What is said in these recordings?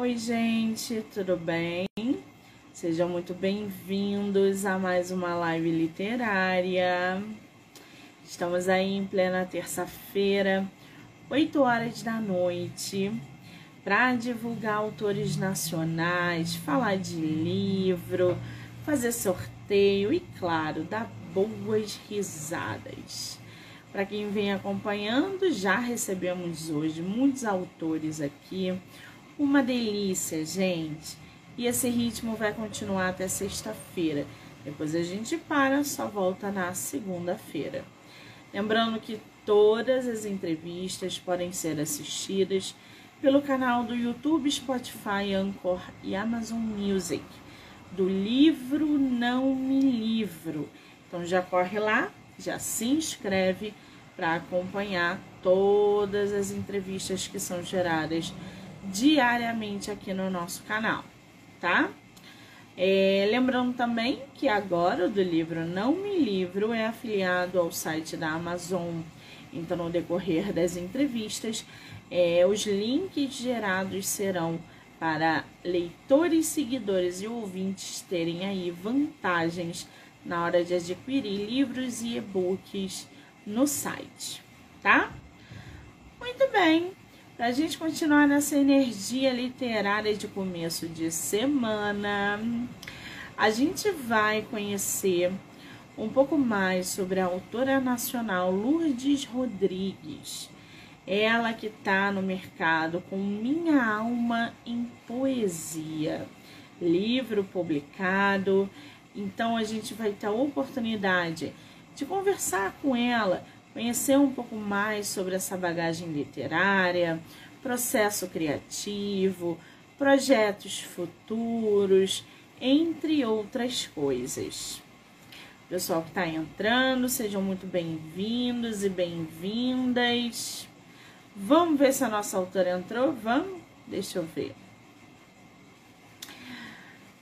Oi, gente, tudo bem? Sejam muito bem-vindos a mais uma live literária. Estamos aí em plena terça-feira, 8 horas da noite, para divulgar autores nacionais, falar de livro, fazer sorteio e, claro, dar boas risadas. Para quem vem acompanhando, já recebemos hoje muitos autores aqui. Uma delícia, gente. E esse ritmo vai continuar até sexta-feira. Depois a gente para, só volta na segunda-feira. Lembrando que todas as entrevistas podem ser assistidas pelo canal do YouTube, Spotify, Anchor e Amazon Music, do livro Não Me Livro. Então já corre lá, já se inscreve para acompanhar todas as entrevistas que são geradas diariamente aqui no nosso canal, tá? É, lembrando também que agora o do livro Não Me Livro é afiliado ao site da Amazon. Então, no decorrer das entrevistas, é, os links gerados serão para leitores, seguidores e ouvintes terem aí vantagens na hora de adquirir livros e e-books no site, tá? Muito bem. A gente continuar nessa energia literária de começo de semana, a gente vai conhecer um pouco mais sobre a autora nacional Lourdes Rodrigues. Ela que está no mercado com Minha Alma em Poesia, livro publicado. Então a gente vai ter a oportunidade de conversar com ela conhecer um pouco mais sobre essa bagagem literária, processo criativo, projetos futuros, entre outras coisas. Pessoal que está entrando, sejam muito bem-vindos e bem-vindas. Vamos ver se a nossa autora entrou? Vamos? Deixa eu ver.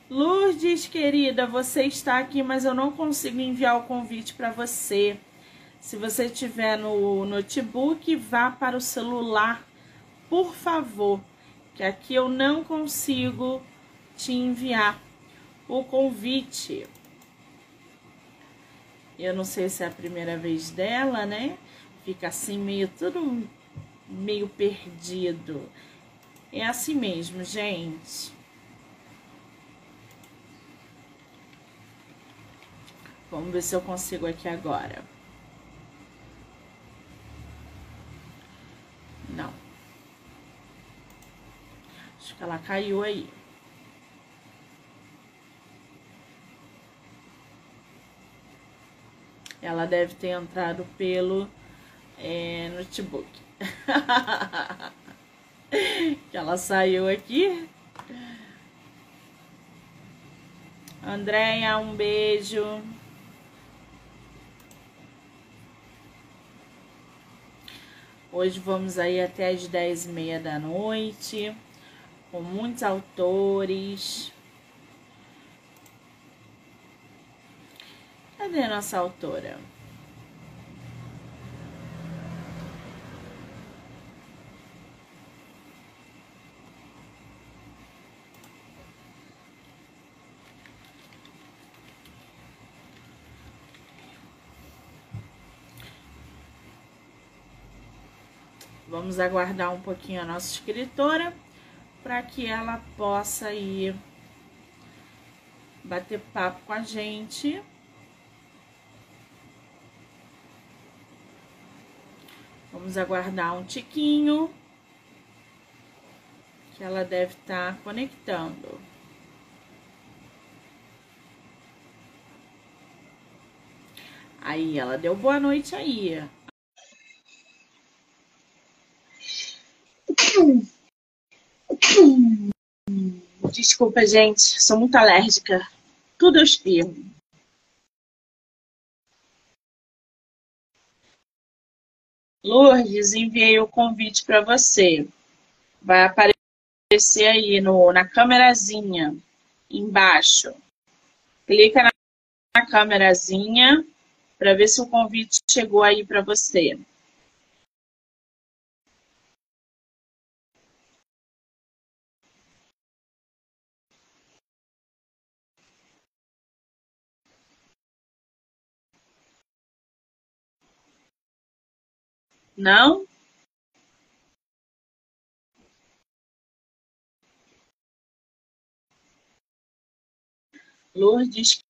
Lourdes, querida, você está aqui, mas eu não consigo enviar o convite para você. Se você tiver no notebook, vá para o celular, por favor, que aqui eu não consigo te enviar o convite. Eu não sei se é a primeira vez dela, né? Fica assim meio tudo meio perdido. É assim mesmo, gente. Vamos ver se eu consigo aqui agora. Não. Acho que ela caiu aí. Ela deve ter entrado pelo é, notebook. que ela saiu aqui. Andréia, um beijo. Hoje vamos aí até as dez e meia da noite, com muitos autores. Cadê a nossa autora? Vamos aguardar um pouquinho a nossa escritora para que ela possa ir bater papo com a gente. Vamos aguardar um tiquinho que ela deve estar tá conectando. Aí, ela deu boa noite aí. Desculpa, gente, sou muito alérgica. Tudo eu espirro. Lourdes, enviei o convite para você. Vai aparecer aí no, na câmerazinha embaixo. Clica na, na câmerazinha para ver se o convite chegou aí para você. Não? Lourdes,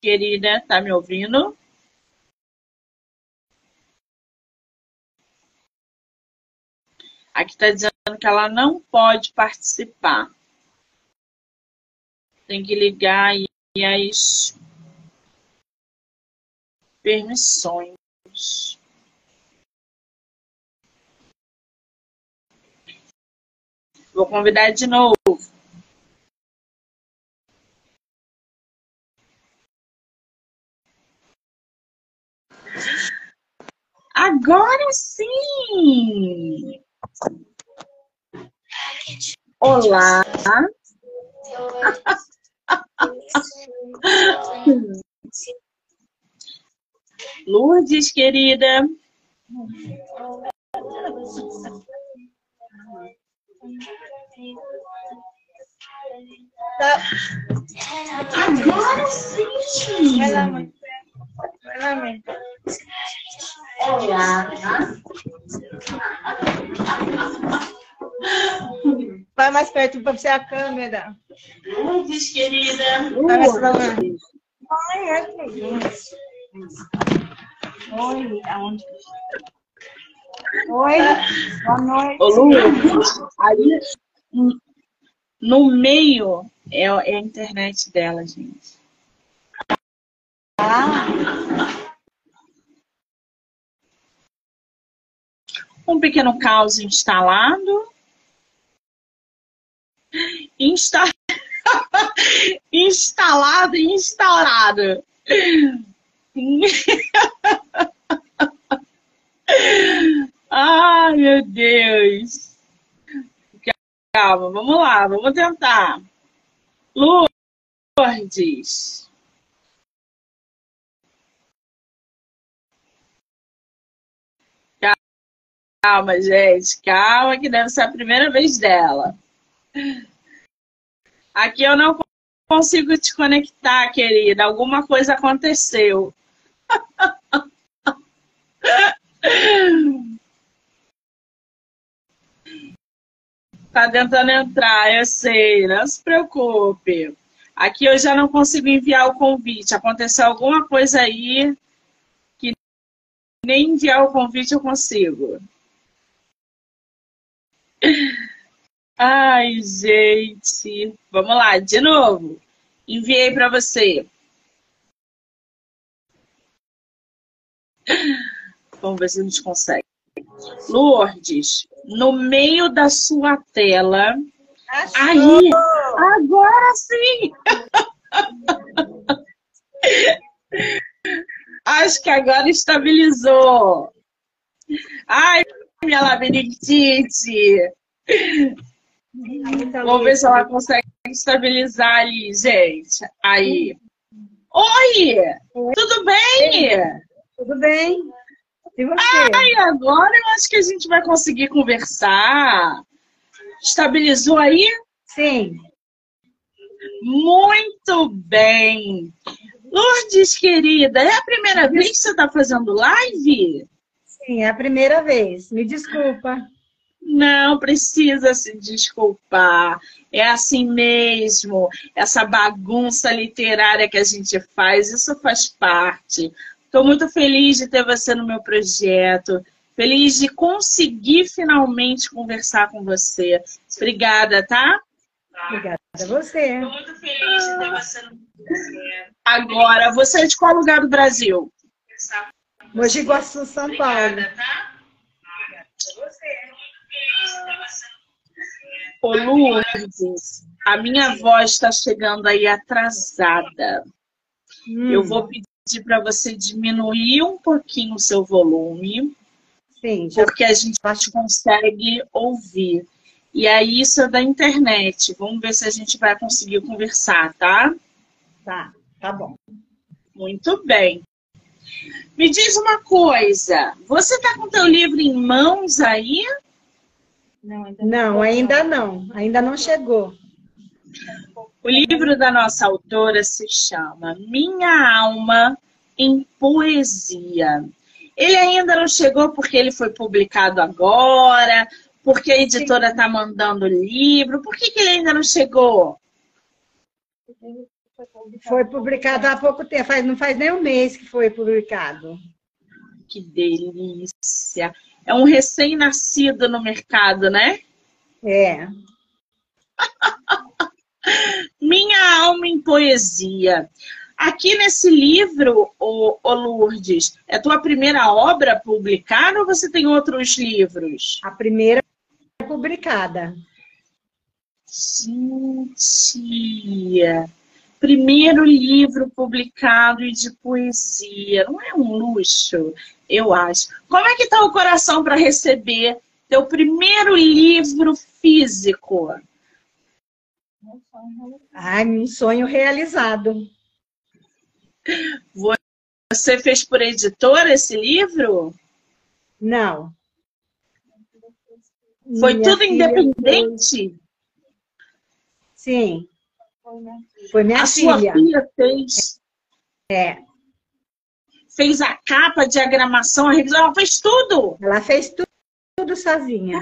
querida, tá me ouvindo? Aqui está dizendo que ela não pode participar. Tem que ligar aí as permissões. Vou convidar de novo. Agora sim! Olá! Lourdes, querida. Tá. Agora sim! Vai lá, mãe. Vai lá, mãe. Vai mais perto para você a câmera. Lourdes, querida. Vai mais pra lá. Ai, aqui. Oi, aonde? Oi, boa noite. Ô, Lourdes, aí no meio é, é a internet dela, gente. Ah, Um pequeno caos instalado. Insta... instalado e instaurado. Ai, meu Deus. Calma, vamos lá, vamos tentar. Lourdes. Calma, gente, calma, que deve ser a primeira vez dela. Aqui eu não consigo te conectar, querida. Alguma coisa aconteceu. Tá tentando entrar, eu sei, não se preocupe. Aqui eu já não consigo enviar o convite. Aconteceu alguma coisa aí que nem enviar o convite eu consigo. Ai, gente. Vamos lá, de novo. Enviei para você. Vamos ver se a gente consegue. Lourdes, no meio da sua tela. achou. Aí, agora sim! Acho que agora estabilizou. Ai, minha labirintite! Vamos ver se ela consegue estabilizar ali, gente. Aí. Oi! Tudo bem? Tudo bem? E você? Ai, agora eu acho que a gente vai conseguir conversar. Estabilizou aí? Sim. Muito bem. Lourdes, querida, é a primeira vez que você está fazendo live? Sim, é a primeira vez. Me desculpa. Não precisa se desculpar. É assim mesmo. Essa bagunça literária que a gente faz, isso faz parte. Estou muito feliz de ter você no meu projeto. Feliz de conseguir finalmente conversar com você. Obrigada, tá? Obrigada a você. Estou muito feliz de ter você no meu projeto. Agora, você é de qual lugar do Brasil? Mogi Guaçu, São Paulo. tá? Ô, Lourdes, a minha voz está chegando aí atrasada. Hum, Eu vou pedir para você diminuir um pouquinho o seu volume, Sim, já porque a gente consegue ouvir. E aí, isso é da internet. Vamos ver se a gente vai conseguir conversar, tá? tá. Tá bom. Muito bem. Me diz uma coisa, você está com teu livro em mãos aí? Não, ainda não. Ainda não chegou. O livro da nossa autora se chama Minha Alma em Poesia. Ele ainda não chegou porque ele foi publicado agora, porque a editora está mandando o livro. Por que, que ele ainda não chegou? Foi publicado há pouco tempo, faz, não faz nem um mês que foi publicado. Que delícia! É um recém-nascido no mercado, né? É. Minha alma em poesia. Aqui nesse livro, o, o Lourdes, é tua primeira obra publicada ou você tem outros livros? A primeira publicada. Gente, primeiro livro publicado de poesia. Não é um luxo, eu acho. Como é que está o coração para receber teu primeiro livro físico? Ai, um sonho realizado. Você fez por editora esse livro? Não. Foi minha tudo independente? Sim. Foi minha a filha. A sua filha fez? É. Fez a capa, a diagramação, a revisão, ela fez tudo? Ela fez tudo, tudo sozinha.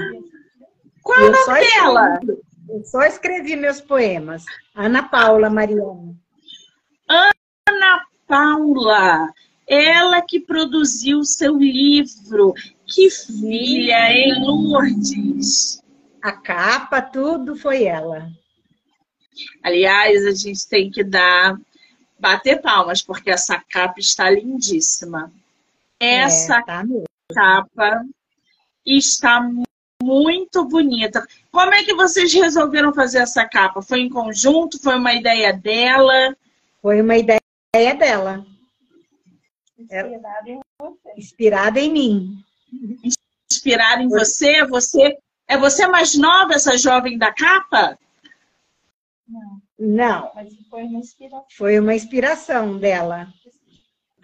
Qual é o nome dela? Eu só escrevi meus poemas. Ana Paula Mariana. Ana Paula, ela que produziu o seu livro. Que filha, hein, Lourdes? A capa, tudo foi ela. Aliás, a gente tem que dar, bater palmas, porque essa capa está lindíssima. Essa é, tá capa está muito bonita. Como é que vocês resolveram fazer essa capa? Foi em conjunto? Foi uma ideia dela? Foi uma ideia dela. Inspirada em você. Inspirada em mim. Inspirada em você? Você é você mais nova, essa jovem da capa? Não. Não. Mas foi uma inspiração. Foi uma inspiração dela.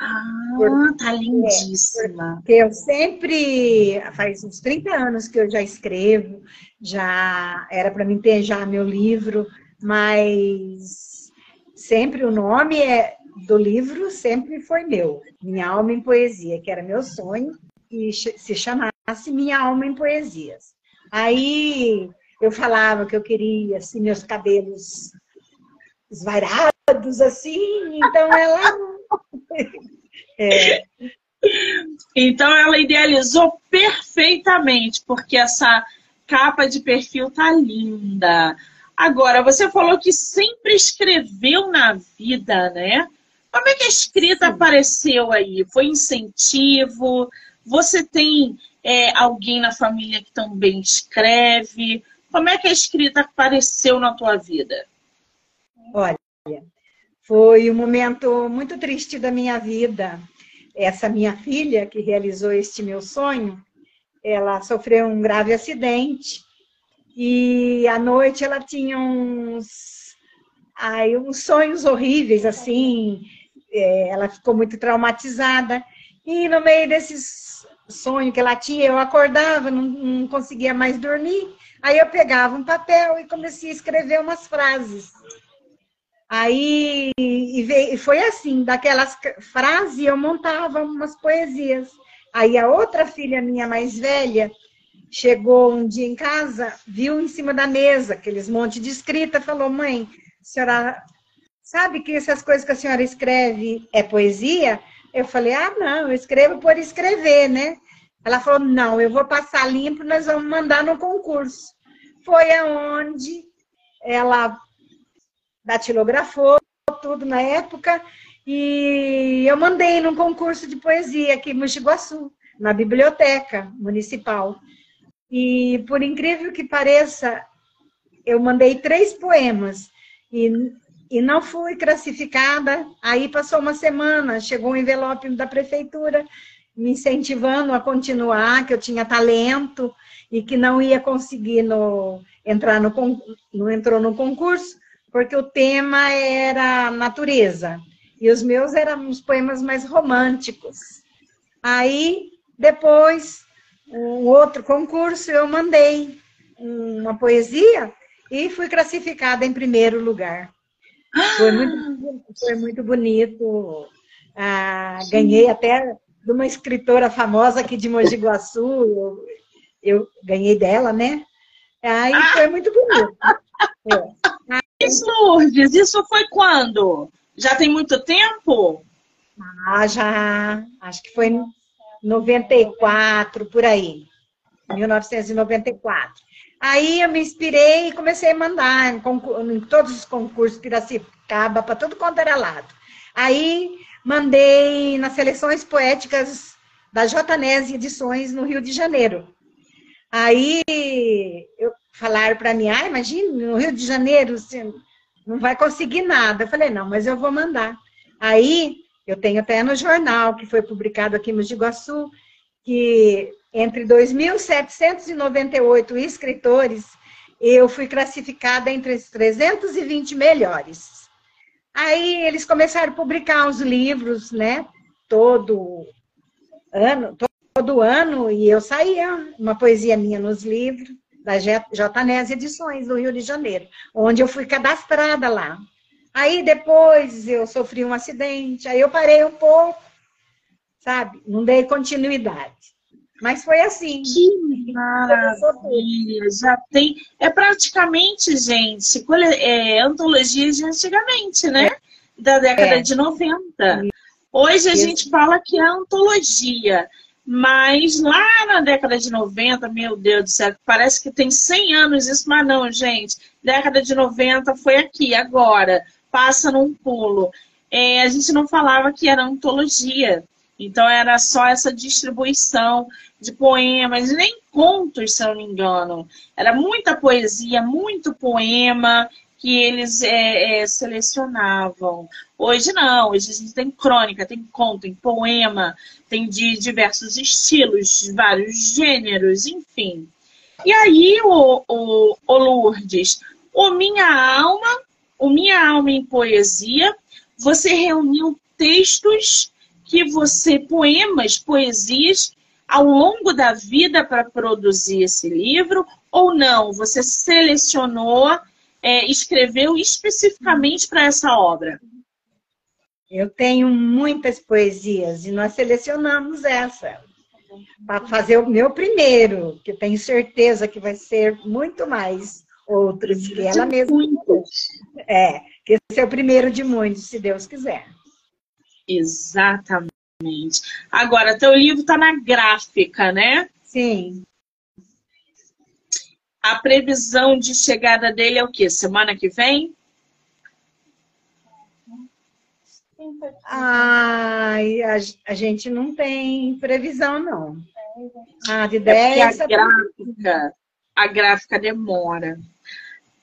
Ah, tá lindíssima. Porque eu sempre, faz uns 30 anos que eu já escrevo, já era para mim ter já meu livro, mas sempre o nome é do livro sempre foi meu, Minha Alma em Poesia, que era meu sonho, e se chamasse Minha Alma em Poesias. Aí eu falava que eu queria assim, meus cabelos esvairados, assim, então ela. é. Então ela idealizou perfeitamente, porque essa capa de perfil tá linda. Agora, você falou que sempre escreveu na vida, né? Como é que a escrita Sim. apareceu aí? Foi incentivo? Você tem é, alguém na família que também escreve? Como é que a escrita apareceu na tua vida? Olha, foi um momento muito triste da minha vida. Essa minha filha, que realizou este meu sonho, ela sofreu um grave acidente e à noite ela tinha uns, ai, uns sonhos horríveis, assim, é, ela ficou muito traumatizada. E no meio desses sonhos que ela tinha, eu acordava, não, não conseguia mais dormir. Aí eu pegava um papel e comecei a escrever umas frases. Aí e foi assim, daquelas frases eu montava umas poesias. Aí a outra filha minha mais velha chegou um dia em casa, viu em cima da mesa aqueles monte de escrita, falou: "Mãe, a senhora sabe que essas coisas que a senhora escreve é poesia? Eu falei, ah, não, eu escrevo por escrever, né? Ela falou, não, eu vou passar limpo, nós vamos mandar no concurso. Foi aonde ela datilografou tudo na época e eu mandei num concurso de poesia aqui em Mogi Guaçu, na biblioteca municipal. E por incrível que pareça, eu mandei três poemas e e não fui classificada. Aí passou uma semana, chegou um envelope da prefeitura me incentivando a continuar, que eu tinha talento e que não ia conseguir no, entrar no não entrou no concurso porque o tema era natureza e os meus eram os poemas mais românticos. Aí depois um outro concurso eu mandei uma poesia e fui classificada em primeiro lugar. Foi muito, foi muito bonito. Ah, ganhei até de uma escritora famosa aqui de Mogi Guaçu. Eu, eu ganhei dela, né? Aí ah. foi muito bonito. É. Isso, Lourdes, isso foi quando? Já tem muito tempo? Ah, já. Acho que foi 94, por aí. 1994. Aí eu me inspirei e comecei a mandar em, em todos os concursos Piracicaba, para todo quanto era lado. Aí mandei nas seleções poéticas da Jotanese Edições no Rio de Janeiro. Aí eu, falaram para mim, ah, imagina, no Rio de Janeiro você não vai conseguir nada. Eu falei, não, mas eu vou mandar. Aí eu tenho até no jornal, que foi publicado aqui no Iguaçu, que entre 2.798 escritores, eu fui classificada entre os 320 melhores. Aí eles começaram a publicar os livros, né? Todo ano, todo ano, e eu saía uma poesia minha nos livros da JNES Edições, do Rio de Janeiro, onde eu fui cadastrada lá. Aí depois eu sofri um acidente, aí eu parei um pouco, sabe? Não dei continuidade. Mas foi assim. Que maravilha! Já tem. É praticamente, gente, é, antologias de antigamente, né? Da década é. de 90. Hoje a Isso. gente fala que é antologia. Mas lá na década de 90, meu Deus do céu, parece que tem 100 anos isso, mas não, gente. Década de 90 foi aqui, agora. Passa num pulo. É, a gente não falava que era antologia. Então era só essa distribuição de poemas, nem contos, se eu não me engano. Era muita poesia, muito poema que eles é, é, selecionavam. Hoje não, hoje a gente tem crônica, tem conto, tem poema, tem de diversos estilos, vários gêneros, enfim. E aí, o, o, o Lourdes, o Minha Alma, o Minha Alma em Poesia, você reuniu textos que você, poemas, poesias, ao longo da vida para produzir esse livro, ou não? Você selecionou, é, escreveu especificamente para essa obra? Eu tenho muitas poesias e nós selecionamos essa para fazer o meu primeiro, que tenho certeza que vai ser muito mais outros que ela mesma. Muitos. É, que esse é o primeiro de muitos, se Deus quiser. Exatamente. Agora, teu livro está na gráfica, né? Sim. A previsão de chegada dele é o quê? Semana que vem? Ai, a, a gente não tem previsão, não. Ah, de 10 é a gráfica, a gráfica demora.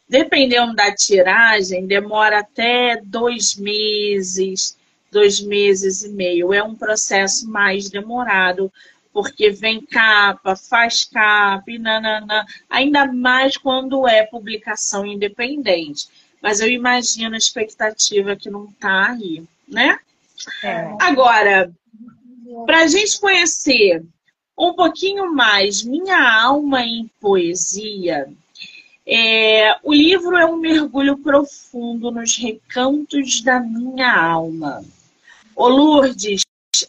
Dependendo da tiragem, demora até dois meses, dois meses e meio. É um processo mais demorado, porque vem capa, faz capa e nananã. Ainda mais quando é publicação independente. Mas eu imagino a expectativa que não está aí né? É. Agora, para a gente conhecer um pouquinho mais Minha Alma em Poesia, é, o livro é um mergulho profundo nos recantos da minha alma. Ô Lourdes,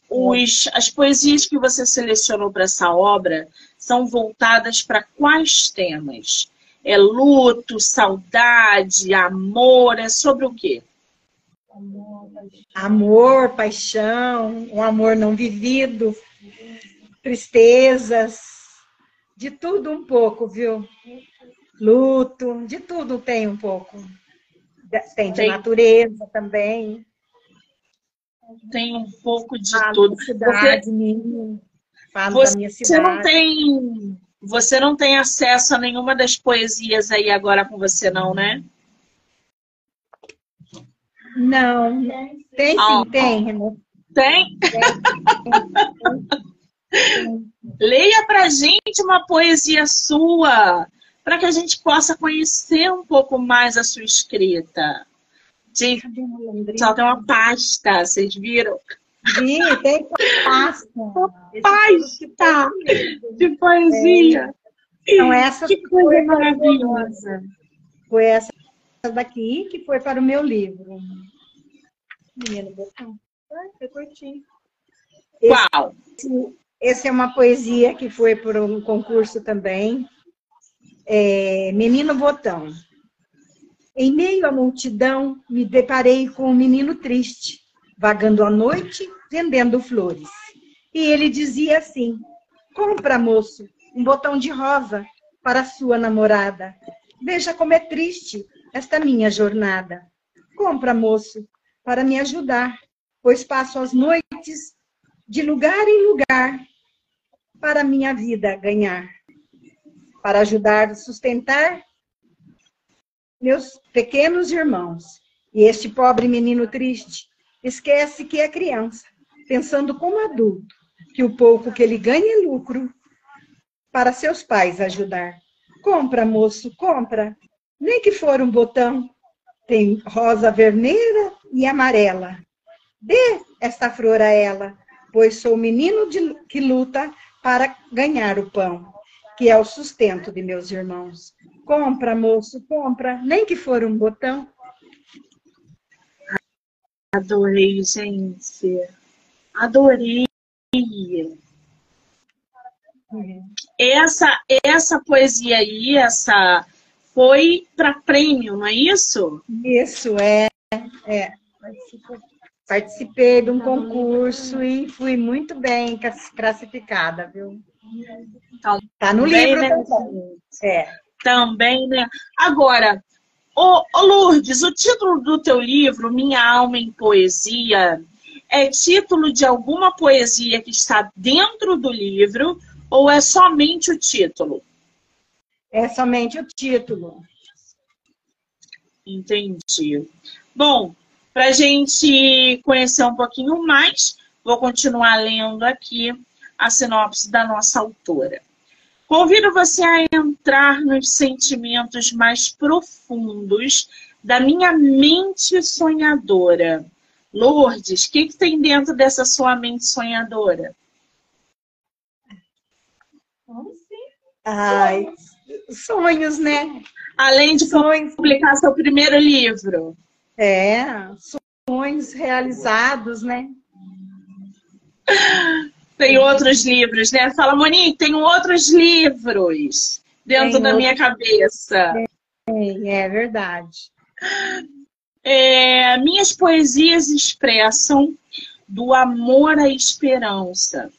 os, as poesias que você selecionou para essa obra são voltadas para quais temas? É luto, saudade, amor, é sobre o quê? Amor, paixão, um amor não vivido, tristezas, de tudo um pouco, viu? Luto, de tudo tem um pouco. Tem de tem. natureza também. Tem um pouco de Fala tudo. Cidade, você, você da minha cidade. não tem, você não tem acesso a nenhuma das poesias aí agora com você, não, né? Não, tem sim, oh. tem, Tem? tem. Leia pra gente uma poesia sua, para que a gente possa conhecer um pouco mais a sua escrita. Gente, só tem uma pasta, vocês viram? Vi, tem pasta. pasta de poesia. É. Então, essa que coisa maravilhosa. Foi essa daqui, que foi para o meu livro. Menino botão. Foi curtinho. Qual? Esse, esse, é uma poesia que foi por um concurso também. É, Menino Botão. Em meio à multidão, me deparei com um menino triste, vagando à noite, vendendo flores. E ele dizia assim: Compra, moço, um botão de rosa para sua namorada. Veja como é triste esta minha jornada. Compra, moço, para me ajudar, pois passo as noites de lugar em lugar para minha vida ganhar, para ajudar a sustentar meus pequenos irmãos. E este pobre menino triste esquece que é criança, pensando como adulto, que o pouco que ele ganha é lucro para seus pais ajudar. Compra, moço, compra, nem que for um botão, tem rosa vermelha e amarela. Dê esta flor a ela, pois sou menino de, que luta para ganhar o pão, que é o sustento de meus irmãos. Compra, moço, compra, nem que for um botão. Adorei, gente. Adorei. Essa, essa poesia aí, essa foi para prêmio, não é isso? Isso, é. é. Participei de um concurso e fui muito bem classificada, viu? Então, tá no livro né? também. É. Também, né? Agora, ô, ô Lourdes, o título do teu livro, Minha Alma em Poesia, é título de alguma poesia que está dentro do livro ou é somente o título? É somente o título. Entendi. Bom, para a gente conhecer um pouquinho mais, vou continuar lendo aqui a sinopse da nossa autora. Convido você a entrar nos sentimentos mais profundos da minha mente sonhadora. Lourdes, o que, que tem dentro dessa sua mente sonhadora? Ai, sonhos, né? Além de sonhos. publicar seu primeiro livro. É, sonhos realizados, né? Tem outros livros, né? Fala, Monique, tem outros livros dentro tem da outros... minha cabeça. É, é verdade. É, minhas poesias expressam do amor à esperança,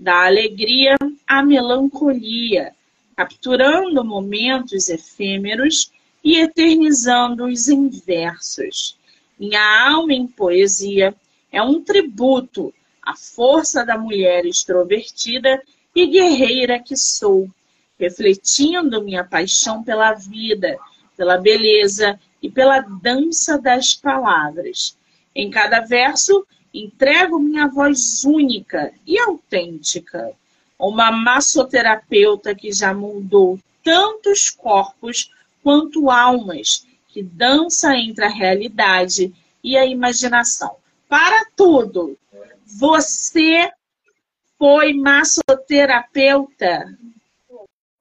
da alegria à melancolia, capturando momentos efêmeros e eternizando-os em versos. Minha alma em poesia é um tributo à força da mulher extrovertida e guerreira que sou, refletindo minha paixão pela vida, pela beleza e pela dança das palavras. Em cada verso, entrego minha voz única e autêntica uma massoterapeuta que já moldou tantos corpos quanto almas, que dança entre a realidade e a imaginação. Para tudo, você foi massoterapeuta?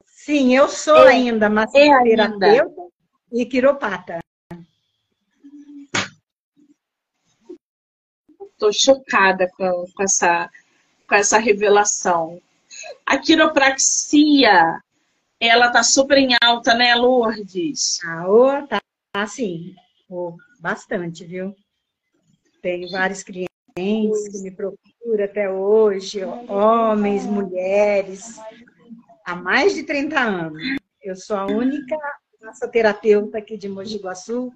Sim, eu sou é, ainda massoterapeuta é ainda. e quiropata. Estou chocada com, com, essa, com essa revelação. A quiropraxia, ela tá super em alta, né, Lourdes? Ah, oh, tá, tá sim. Oh, bastante, viu? Tenho vários clientes que me procuram até hoje, homens, mulheres, há mais de 30 anos. Eu sou a única massoterapeuta aqui de Mogi Guaçu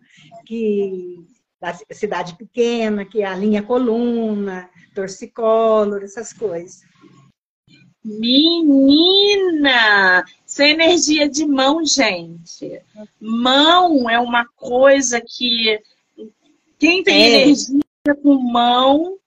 que da cidade pequena, que é a linha coluna, torcicolor, essas coisas. Menina! Isso é energia de mão, gente. Mão é uma coisa que quem tem é. energia com mão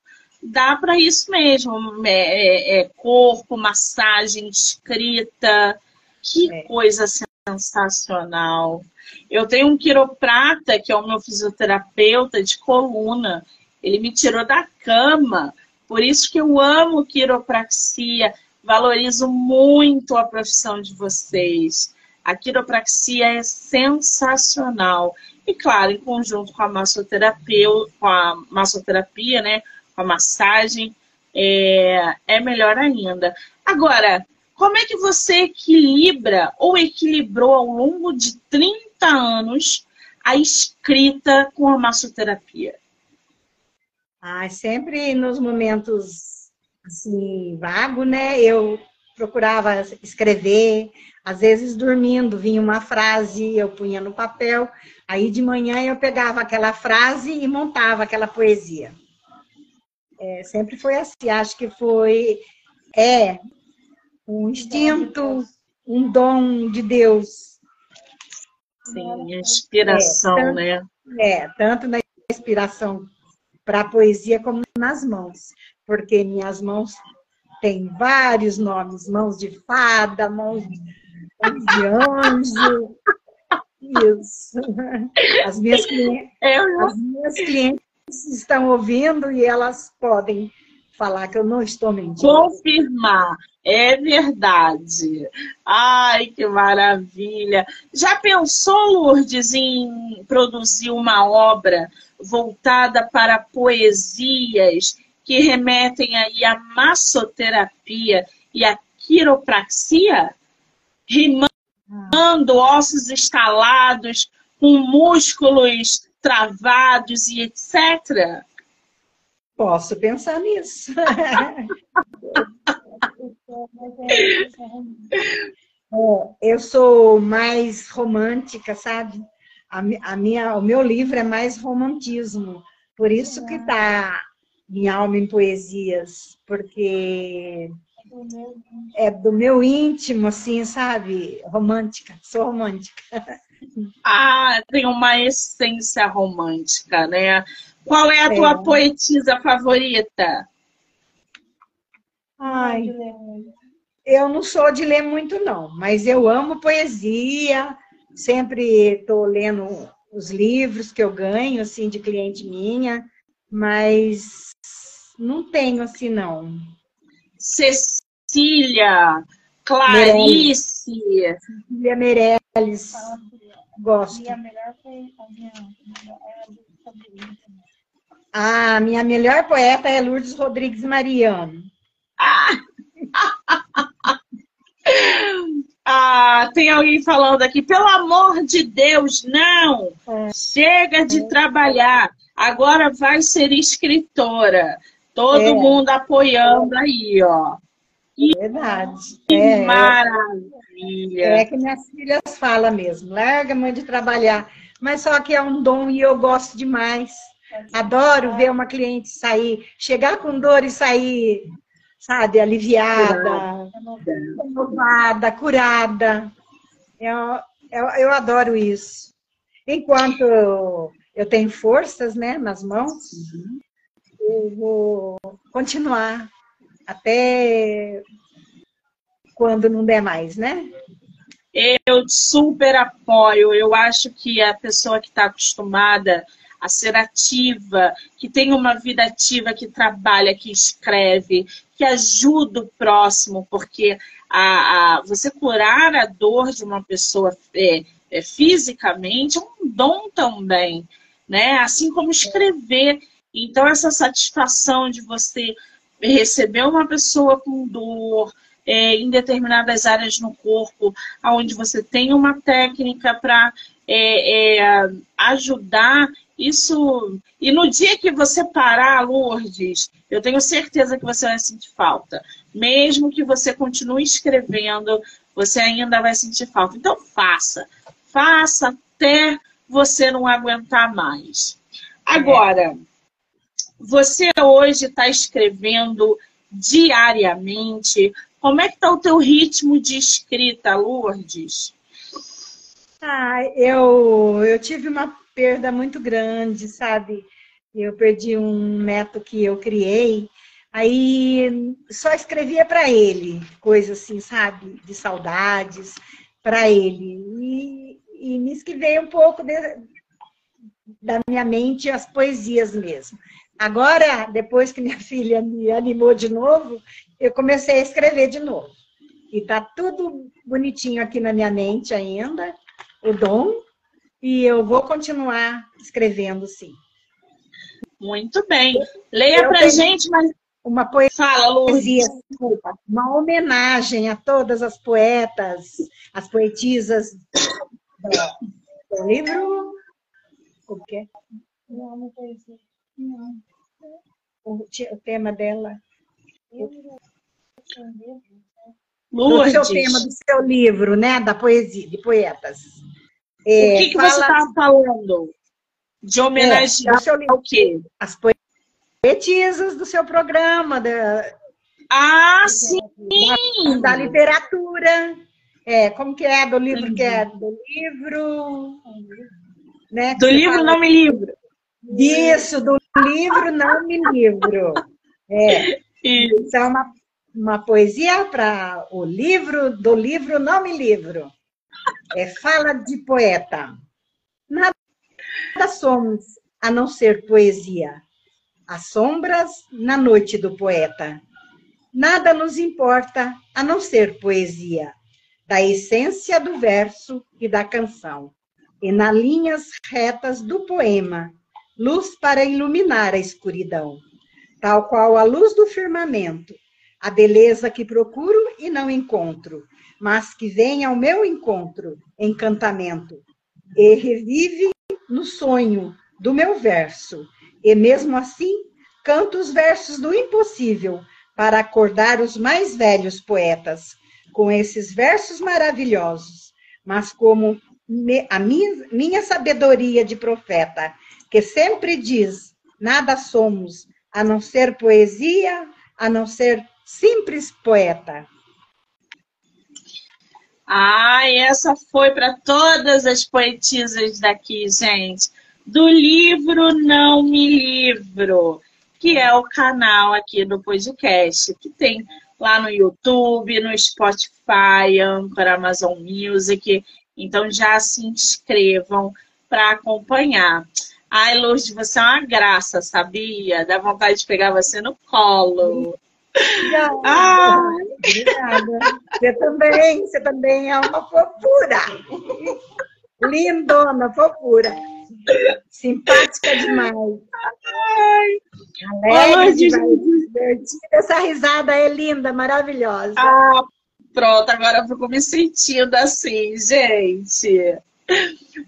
dá para isso mesmo. É, é, é, corpo, massagem, escrita. Que é. coisa sensacional. Eu tenho um quiroprata, que é o meu fisioterapeuta de coluna. Ele me tirou da cama. Por isso que eu amo quiropraxia. Valorizo muito a profissão de vocês. A quiropraxia é sensacional. E claro, em conjunto com a massoterapia, com a massoterapia, né? Com a massagem, é, é melhor ainda. Agora, como é que você equilibra ou equilibrou ao longo de 30 anos a escrita com a massoterapia? Ah, sempre nos momentos assim, vago, né? Eu procurava escrever, às vezes dormindo, vinha uma frase, eu punha no papel, aí de manhã eu pegava aquela frase e montava aquela poesia. É, sempre foi assim, acho que foi é um instinto, um dom de Deus. Sim, inspiração, é, tanto, né? É, tanto na inspiração para a poesia como nas mãos, porque minhas mãos têm vários nomes, mãos de fada, mãos de, anjo. Isso. As minhas, clientes, as minhas clientes estão ouvindo e elas podem falar que eu não estou mentindo. Confirmar, é verdade. Ai, que maravilha. Já pensou, Lourdes, em produzir uma obra voltada para poesias que remetem aí à massoterapia e à quiropraxia? Rimando ossos estalados com músculos travados e etc. Posso pensar nisso. É, eu sou mais romântica, sabe? A, a, minha, o meu livro é mais romantismo. Por isso que está minha alma em poesias, porque é do meu íntimo, assim, sabe? Romântica, sou romântica. Ah, tem uma essência romântica, né? Qual é a é. tua poetisa favorita? Ai, eu não sou de ler muito, não, mas eu amo poesia, sempre estou lendo os livros que eu ganho, assim, de cliente minha, mas não tenho assim, não. Cecília, Clarice. Cecília Meirelles. Gosto. Ah, minha melhor poeta é Lourdes Rodrigues Mariano. Ah! ah, tem alguém falando aqui, pelo amor de Deus, não! É. Chega de é. trabalhar, agora vai ser escritora. Todo é. mundo apoiando aí, ó. Que, Verdade. Que é, maravilha. É que minhas filhas falam mesmo, larga mãe de trabalhar. Mas só que é um dom e eu gosto demais. Adoro ver uma cliente sair, chegar com dor e sair, sabe, aliviada, renovada, curada. Eu, eu, eu adoro isso. Enquanto eu tenho forças né, nas mãos, uhum. eu vou continuar até quando não der mais, né? Eu super apoio. Eu acho que a pessoa que está acostumada a ser ativa, que tem uma vida ativa, que trabalha, que escreve, que ajuda o próximo, porque a, a você curar a dor de uma pessoa é, é, fisicamente é um dom também, né? Assim como escrever. Então, essa satisfação de você receber uma pessoa com dor é, em determinadas áreas no corpo, onde você tem uma técnica para é, é, ajudar isso. E no dia que você parar, Lourdes, eu tenho certeza que você vai sentir falta. Mesmo que você continue escrevendo, você ainda vai sentir falta. Então faça. Faça até você não aguentar mais. Agora, você hoje está escrevendo diariamente. Como é que está o teu ritmo de escrita, Lourdes? Ah, eu, eu tive uma perda muito grande, sabe? Eu perdi um neto que eu criei, aí só escrevia para ele, coisas assim, sabe? De saudades para ele. E, e nisso que veio um pouco de, da minha mente as poesias mesmo. Agora, depois que minha filha me animou de novo, eu comecei a escrever de novo. E tá tudo bonitinho aqui na minha mente ainda, o dom, e eu vou continuar escrevendo, sim. Muito bem. Leia para gente, mas uma poesia, Fala, desculpa, uma homenagem a todas as poetas, as poetisas do, do livro. O quê? Não, não poesia. Não. O, o tema dela. Lourdes. Do seu tema do seu livro, né? Da poesia, de poetas. É, o que, que fala... você estava falando? De homenagem é, ao quê? As poetisas do seu programa. Da, ah, sim! Da, da, literatura. É, como que é do livro uhum. que é? Do livro. Né, do livro fala... Não Me Livro. Isso, do livro Não Me Livro. É. Isso é uma, uma poesia para o livro do livro Não Me Livro. É fala de poeta. Nada somos a não ser poesia. As sombras na noite do poeta. Nada nos importa a não ser poesia, da essência do verso e da canção. E nas linhas retas do poema, luz para iluminar a escuridão, tal qual a luz do firmamento, a beleza que procuro e não encontro, mas que vem ao meu encontro, encantamento, e revive no sonho do meu verso, e mesmo assim canto os versos do impossível para acordar os mais velhos poetas com esses versos maravilhosos, mas como a minha, sabedoria de profeta, que sempre diz: nada somos a não ser poesia, a não ser simples poeta. Ah, essa foi para todas as poetisas daqui, gente. Do livro Não Me Livro, que é o canal aqui do podcast, que tem lá no YouTube, no Spotify, Anchor, Amazon Music. Então já se inscrevam para acompanhar. Ai, Lourdes, você é uma graça, sabia? Dá vontade de pegar você no colo. Não, ah. Obrigada. Você também, você também é uma fofura. Lindona, fofura. Simpática demais. Ai. Alegre, divertida. Essa risada é linda, maravilhosa. Ah, pronto, agora eu fico me sentindo assim, gente.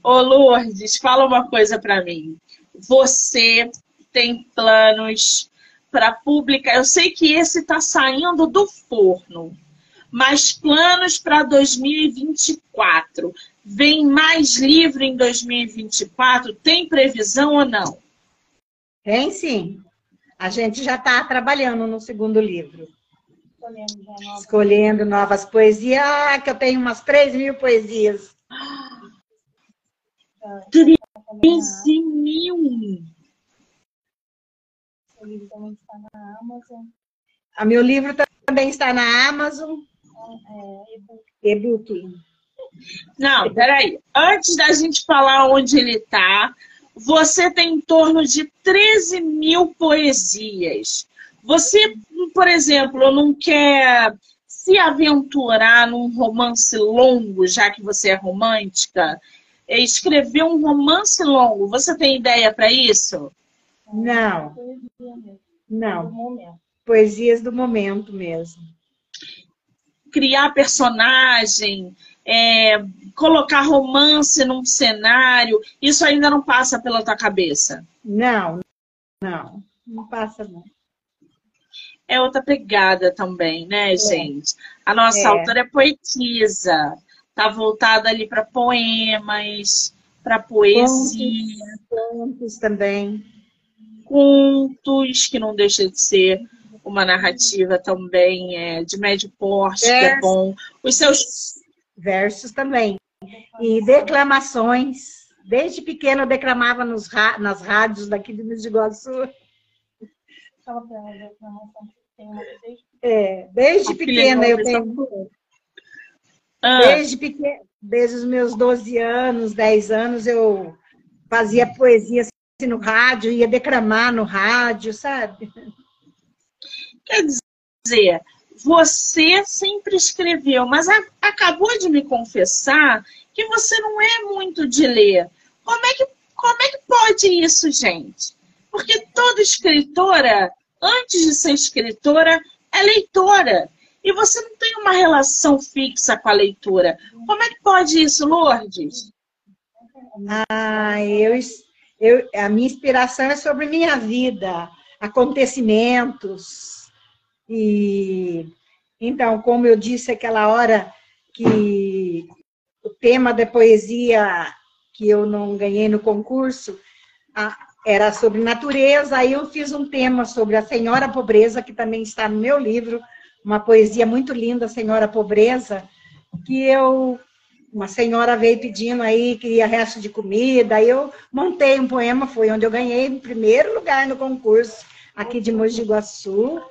Ô Lourdes, fala uma coisa para mim. Você tem planos para publicar. Eu sei que esse está saindo do forno, mas planos para 2024. Vem mais livro em 2024? Tem previsão ou não? Tem sim. A gente já está trabalhando no segundo livro. Escolhendo novas poesias. Ah, que eu tenho umas 3 mil poesias. 13 mil! O livro também está na Amazon. A meu livro também está na Amazon. É, e-book. Não, peraí. Antes da gente falar onde ele está, você tem em torno de 13 mil poesias. Você, por exemplo, não quer se aventurar num romance longo, já que você é romântica? Escrever um romance longo, você tem ideia para isso? Não. Não. Poesias do momento mesmo. Criar personagem, é, colocar romance num cenário, isso ainda não passa pela tua cabeça? Não, não, não passa não. É outra pegada também, né, é. gente? A nossa é. autora é poetisa, tá voltada ali para poemas, para poesia. Contos, também contos, que não deixa de ser uma narrativa também é, de médio porte, Versos. que é bom. Os seus versos também. E declamações. Desde pequena eu declamava nos, nas rádios daqui de Minas de Iguaçu. É, desde pequena eu tenho. Ah. Desde pequena, desde os meus 12 anos, 10 anos, eu fazia poesia no rádio, ia declamar no rádio, sabe? Quer dizer, você sempre escreveu, mas a, acabou de me confessar que você não é muito de ler. Como é que, como é que pode isso, gente? Porque toda escritora antes de ser escritora, é leitora. E você não tem uma relação fixa com a leitura. Como é que pode isso, Lourdes? Ah, eu, eu, a minha inspiração é sobre minha vida, acontecimentos. E então, como eu disse aquela hora que o tema da poesia que eu não ganhei no concurso era sobre natureza, aí eu fiz um tema sobre a Senhora Pobreza, que também está no meu livro, uma poesia muito linda, Senhora Pobreza, que eu uma senhora veio pedindo aí, queria resto de comida, aí eu montei um poema, foi onde eu ganhei em primeiro lugar no concurso aqui de Mogi Guaçu,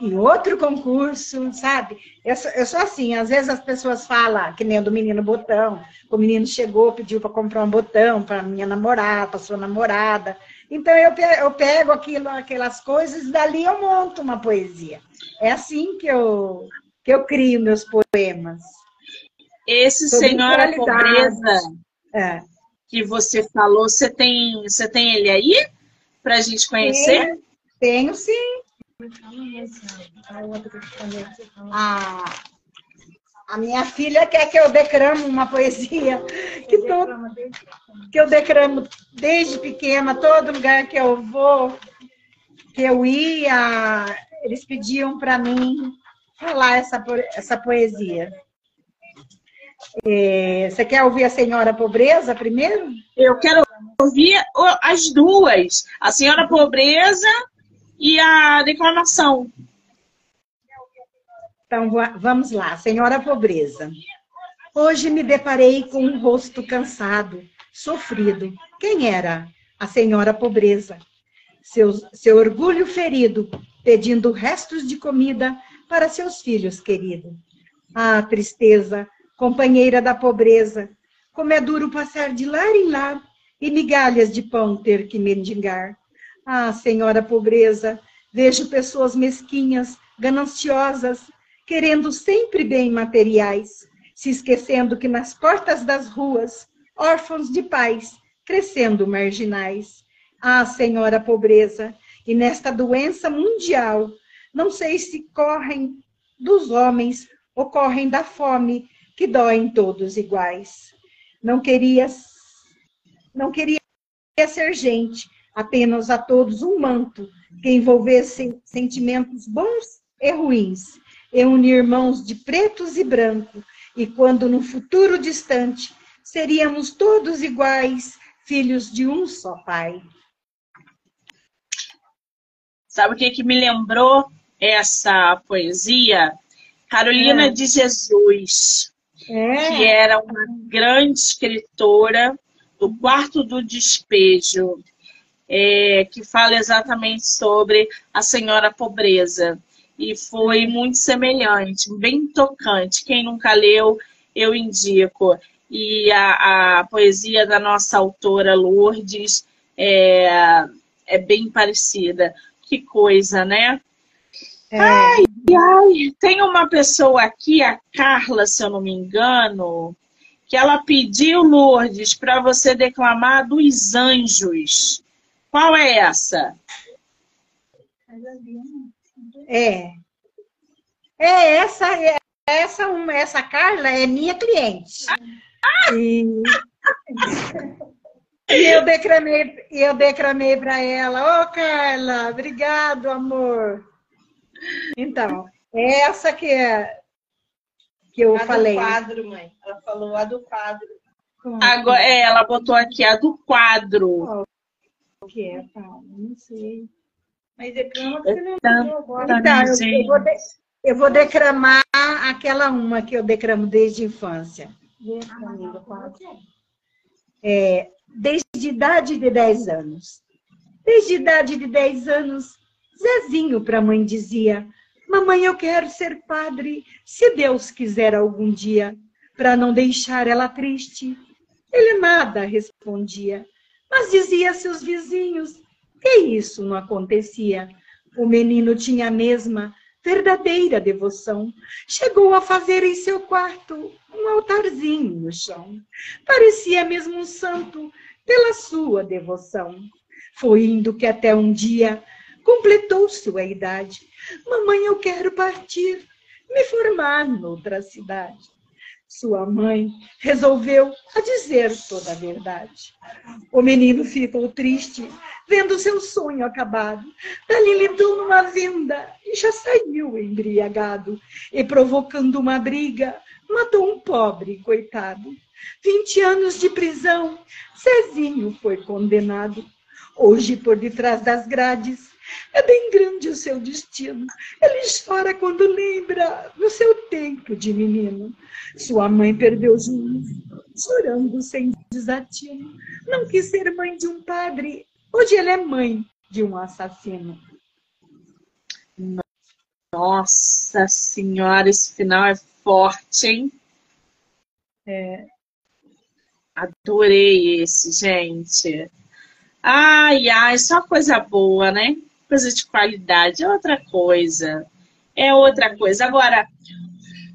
em outro concurso, sabe? Eu sou, eu sou, assim, às vezes as pessoas falam, que nem do menino botão, o menino chegou, pediu para comprar um botão para minha namorada, para sua namorada. Então eu, eu pego aquilo, aquelas coisas e dali eu monto uma poesia. É assim que eu, que eu crio meus poemas. Esse Senhora Pobreza é. que você falou, você tem, você tem ele aí para a gente conhecer? Tenho, tenho sim. A, a minha filha quer que eu declamo uma poesia que, todo, que eu declamo desde pequena, todo lugar que eu vou, que eu ia, eles pediam para mim falar essa, essa poesia. É, você quer ouvir a Senhora Pobreza primeiro? Eu quero ouvir as duas. A Senhora Pobreza e a declamação. Então, vamos lá. Senhora Pobreza. Hoje me deparei com um rosto cansado, sofrido. Quem era? A Senhora Pobreza. Seu, seu orgulho ferido, pedindo restos de comida para seus filhos queridos. Ah, tristeza, companheira da pobreza, como é duro passar de lar em lar e migalhas de pão ter que mendigar. Ah, senhora pobreza, vejo pessoas mesquinhas, gananciosas, querendo sempre bem materiais, se esquecendo que nas portas das ruas, órfãos de pais, crescendo marginais. Ah, senhora pobreza, e nesta doença mundial, não sei se correm dos homens ou correm da fome que doem todos iguais. Não queria, não queria ser gente, apenas a todos um manto que envolvesse sentimentos bons e ruins, e unir irmãos de pretos e brancos, e quando no futuro distante seríamos todos iguais, filhos de um só pai. Sabe o que, que me lembrou essa poesia? Carolina é. de Jesus é. que era uma grande escritora do Quarto do Despejo, é, que fala exatamente sobre a Senhora Pobreza. E foi muito semelhante, bem tocante. Quem nunca leu, eu indico. E a, a poesia da nossa autora Lourdes é, é bem parecida. Que coisa, né? É... Ai, ai, tem uma pessoa aqui, a Carla, se eu não me engano, que ela pediu, Lourdes, para você declamar dos anjos. Qual é essa? É. É essa, é, essa, uma, essa Carla é minha cliente. E, e eu declamei, eu declamei para ela, ô oh, Carla, obrigado, amor. Então, essa que é que eu a falei. A do quadro, mãe. Ela falou a do quadro. Agora, é, ela botou aqui a do quadro. O que é, Paulo? Não sei. Mas declama que você não agora. Então, eu, eu, vou de, eu vou declamar aquela uma que eu declamo desde a infância. É, desde a idade de 10 anos. Desde a idade de 10 anos, Zezinho para a mãe dizia: Mamãe, eu quero ser padre, se Deus quiser algum dia, para não deixar ela triste. Ele nada respondia, mas dizia a seus vizinhos que isso não acontecia. O menino tinha a mesma verdadeira devoção. Chegou a fazer em seu quarto um altarzinho no chão. Parecia mesmo um santo pela sua devoção. Foi indo que até um dia completou sua idade. Mamãe, eu quero partir, me formar noutra cidade. Sua mãe resolveu a dizer toda a verdade. O menino ficou triste, vendo seu sonho acabado. Dali lhe deu numa venda e já saiu embriagado. E provocando uma briga, matou um pobre coitado. Vinte anos de prisão, Cezinho foi condenado. Hoje, por detrás das grades, é bem grande o seu destino. Ele chora quando lembra do seu tempo de menino. Sua mãe perdeu o juízo, chorando sem desatino. Não quis ser mãe de um padre, hoje ela é mãe de um assassino. Nossa senhora, esse final é forte, hein? É. Adorei esse, gente. Ai, ai, só coisa boa, né? Coisa de qualidade, é outra coisa. É outra coisa. Agora,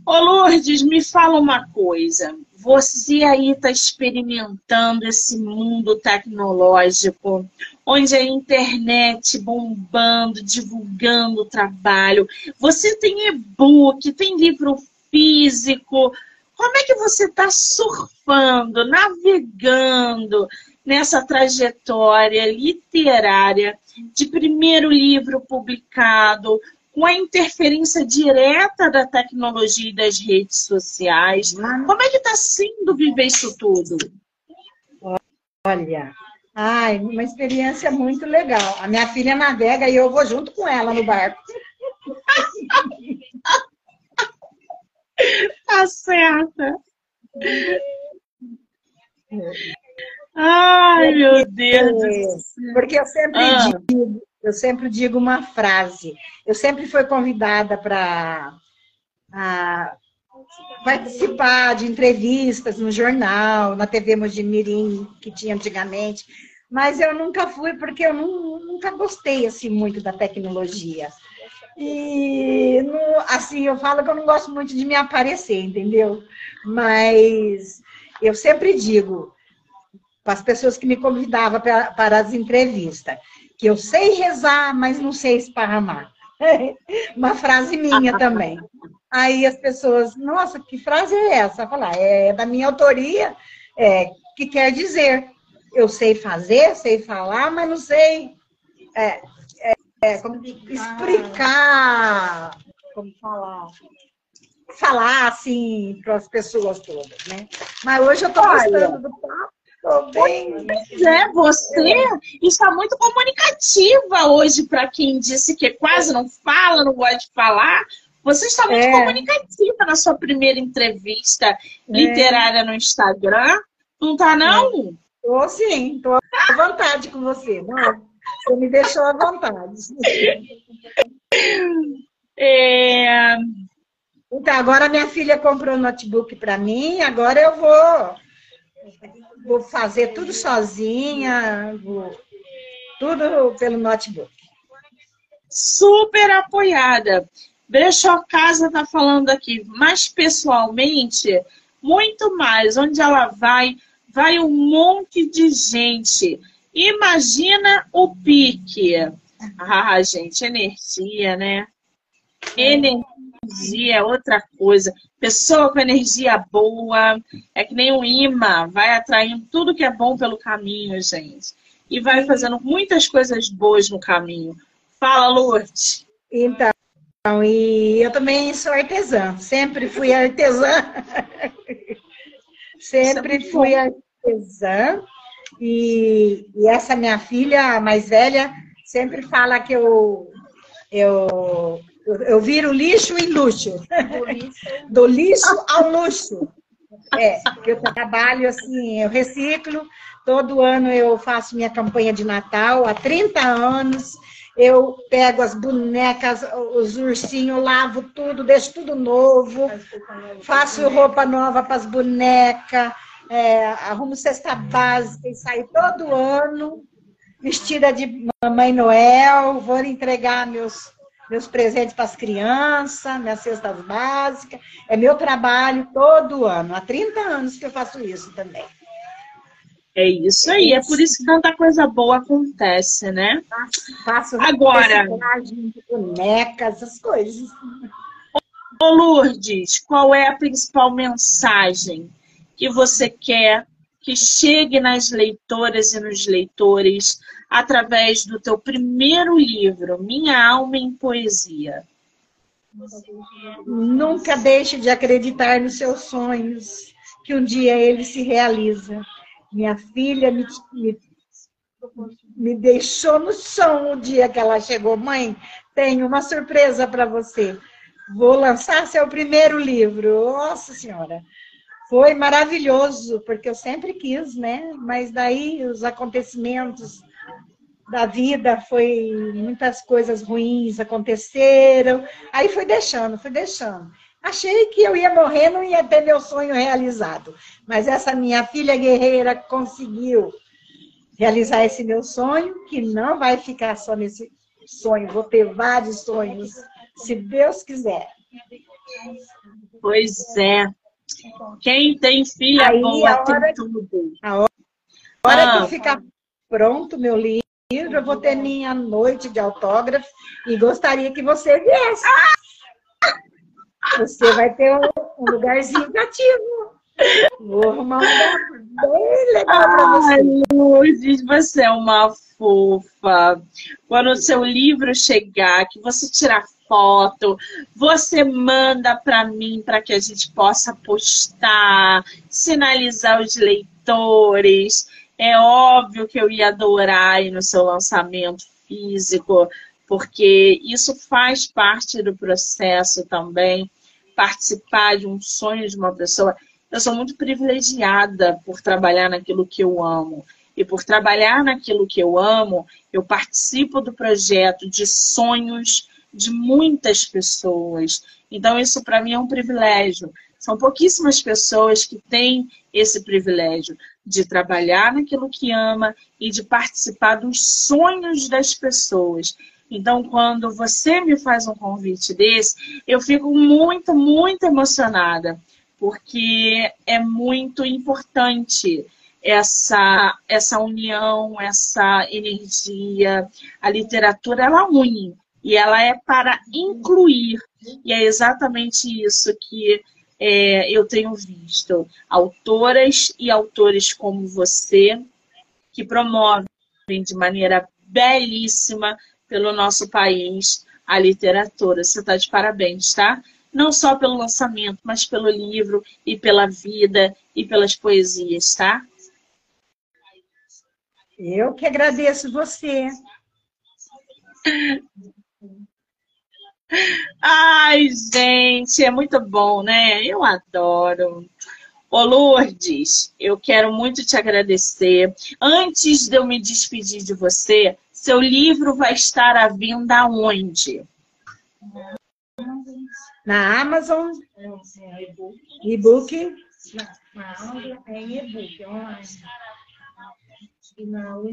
Ô Lourdes, me fala uma coisa. Você aí está experimentando esse mundo tecnológico, onde a internet bombando, divulgando o trabalho. Você tem e-book, tem livro físico. Como é que você está surfando, navegando nessa trajetória literária de primeiro livro publicado, com a interferência direta da tecnologia e das redes sociais. Como é que está sendo viver isso tudo? Olha, ai, uma experiência muito legal. A minha filha navega e eu vou junto com ela no barco. tá certa. Ai, meu Deus. Porque eu sempre ah. digo, eu sempre digo uma frase. Eu sempre fui convidada para participar de entrevistas no jornal, na TV Mojimirim, que tinha antigamente, mas eu nunca fui porque eu não, nunca gostei assim muito da tecnologia. E assim, eu falo que eu não gosto muito de me aparecer, entendeu? Mas eu sempre digo para as pessoas que me convidavam para, para as entrevistas, que eu sei rezar, mas não sei esparramar. Uma frase minha também. Aí as pessoas, nossa, que frase é essa? Falar, ah, é da minha autoria, é, que quer dizer, eu sei fazer, sei falar, mas não sei é, é, é como explicar, como falar, falar assim para as pessoas todas, né? Mas hoje eu estou gostando do papo bem. Pois é, você está muito comunicativa hoje para quem disse que quase não fala, não gosta de falar. Você está muito é. comunicativa na sua primeira entrevista é. literária no Instagram. Não está, não? Estou é. sim, estou à vontade com você. Não, você me deixou à vontade. É... Então, agora minha filha comprou um notebook para mim, agora eu vou vou fazer tudo sozinha, vou, tudo pelo notebook. Super apoiada. Brechó Casa está falando aqui, mas pessoalmente, muito mais. Onde ela vai, vai um monte de gente. Imagina o pique. Ah, gente, energia, né? Energia energia é outra coisa. Pessoa com energia boa é que nem um imã, vai atraindo tudo que é bom pelo caminho, gente. E vai fazendo muitas coisas boas no caminho. Fala, Lourdes. Então, e eu também sou artesã. Sempre fui artesã. Sempre é fui artesã. E, e essa minha filha, a mais velha, sempre fala que eu, eu eu viro lixo em luxo. Do lixo ao luxo. É, eu trabalho assim, eu reciclo. Todo ano eu faço minha campanha de Natal, há 30 anos. Eu pego as bonecas, os ursinhos, lavo tudo, deixo tudo novo. Faço roupa nova para as bonecas. É, arrumo cesta básica e saio todo ano vestida de Mamãe Noel. Vou entregar meus meus presentes para as crianças, minhas cestas básicas. É meu trabalho todo ano. Há 30 anos que eu faço isso também. É isso aí, é por isso que tanta coisa boa acontece, né? Faço Agora, bonecas, essas coisas. Ô Lourdes, qual é a principal mensagem que você quer que chegue nas leitoras e nos leitores através do teu primeiro livro, Minha Alma em Poesia? Nunca deixe de acreditar nos seus sonhos, que um dia ele se realiza. Minha filha me, me, me deixou no chão o dia que ela chegou. Mãe, tenho uma surpresa para você. Vou lançar seu primeiro livro. Nossa Senhora! Foi maravilhoso, porque eu sempre quis, né? Mas daí os acontecimentos da vida foi muitas coisas ruins aconteceram. Aí fui deixando, fui deixando. Achei que eu ia morrer, não ia ter meu sonho realizado. Mas essa minha filha guerreira conseguiu realizar esse meu sonho, que não vai ficar só nesse sonho, vou ter vários sonhos, se Deus quiser. Pois é. Quem tem filha Aí, boa a hora- tem tudo. A hora Ah. que ficar pronto meu livro, eu vou ter minha noite de autógrafo e gostaria que você viesse. Você vai ter um, um lugarzinho cativo. Vou arrumar um lugar bem legal para você. Ai, Lourdes, você é uma fofa. Quando o seu livro chegar, que você tirar foto, você manda para mim para que a gente possa postar, sinalizar os leitores. É óbvio que eu ia adorar ir no seu lançamento físico, porque isso faz parte do processo também. Participar de um sonho de uma pessoa. Eu sou muito privilegiada por trabalhar naquilo que eu amo. E por trabalhar naquilo que eu amo, eu participo do projeto de sonhos de muitas pessoas. Então, isso para mim é um privilégio. São pouquíssimas pessoas que têm esse privilégio de trabalhar naquilo que ama e de participar dos sonhos das pessoas. Então, quando você me faz um convite desse, eu fico muito, muito emocionada, porque é muito importante essa, essa união, essa energia. A literatura, ela une e ela é para incluir. E é exatamente isso que é, eu tenho visto. Autoras e autores como você, que promovem de maneira belíssima pelo nosso país a literatura. Você está de parabéns, tá? Não só pelo lançamento, mas pelo livro e pela vida e pelas poesias, tá? Eu que agradeço você. Ai, gente, é muito bom, né? Eu adoro. Ô Lourdes, eu quero muito te agradecer. Antes de eu me despedir de você, seu livro vai estar à venda onde? Na Amazon, e-book, Na Amazon é em e-book, online. E na o,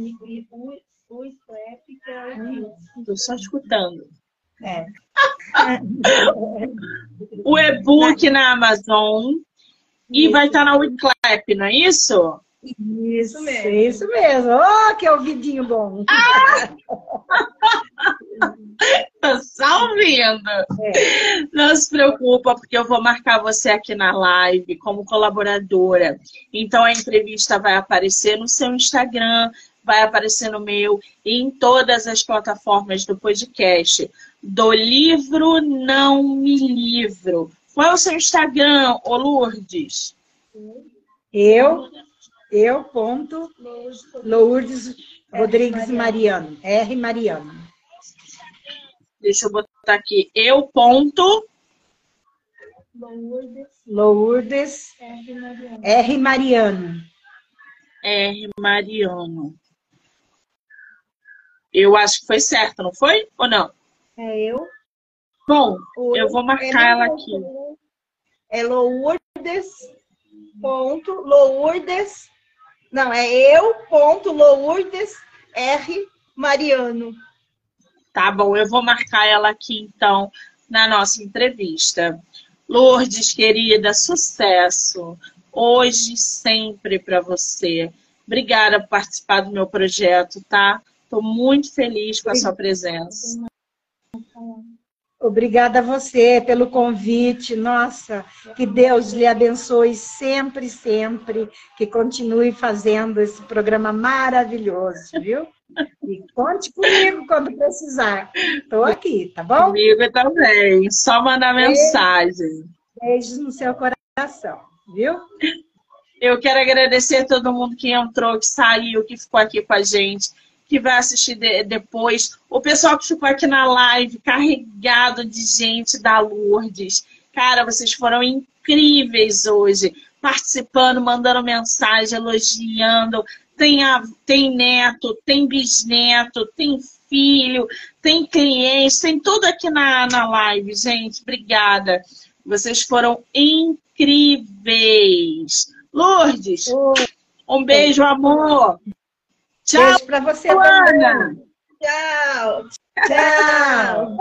Scrap, que é o. Estou só escutando. É, O e-book na Amazon e vai estar na Wiclap, não é isso? isso, mesmo. isso mesmo. Oh, que ouvidinho bom. Tô só ouvindo. Não se preocupa, porque eu vou marcar você aqui na live como colaboradora. Então a entrevista vai aparecer no seu Instagram, vai aparecer no meu e em todas as plataformas do podcast. Do livro Não Me Livro. Qual é o seu Instagram, ô Lourdes? Eu, eu, ponto, Lourdes Rodrigues Mariano. R. Mariano. Deixa eu botar aqui. Eu ponto. Lourdes. R. Mariano. R. Mariano. Eu acho que foi certo, não foi? Ou não? É eu. Bom, O- eu vou marcar ela meu aqui. É Lourdes, ponto, Lourdes, não, é eu, ponto, Lourdes, R, Mariano. Tá bom, eu vou marcar ela aqui então na nossa entrevista. Lourdes, querida, sucesso. Hoje, sempre para você. Obrigada por participar do meu projeto, tá? Estou muito feliz com a sua presença. Obrigada a você pelo convite. Nossa, que Deus lhe abençoe sempre, sempre. Que continue fazendo esse programa maravilhoso, viu? E conte comigo quando precisar. Estou aqui, tá bom? Comigo também. Só mandar Beijo. mensagem. Beijos no seu coração, viu? Eu quero agradecer a todo mundo que entrou, que saiu, que ficou aqui com a gente que vai assistir de, depois, o pessoal que ficou aqui na live, carregado de gente da Lourdes. Cara, vocês foram incríveis hoje, participando, mandando mensagem, elogiando. Tem, a, tem neto, tem bisneto, tem filho, tem cliente, tem tudo aqui na, na live, gente. Obrigada. Vocês foram incríveis. Lourdes, um beijo, amor. Tchau. Beijo para você, Ana. Tchau. Tchau.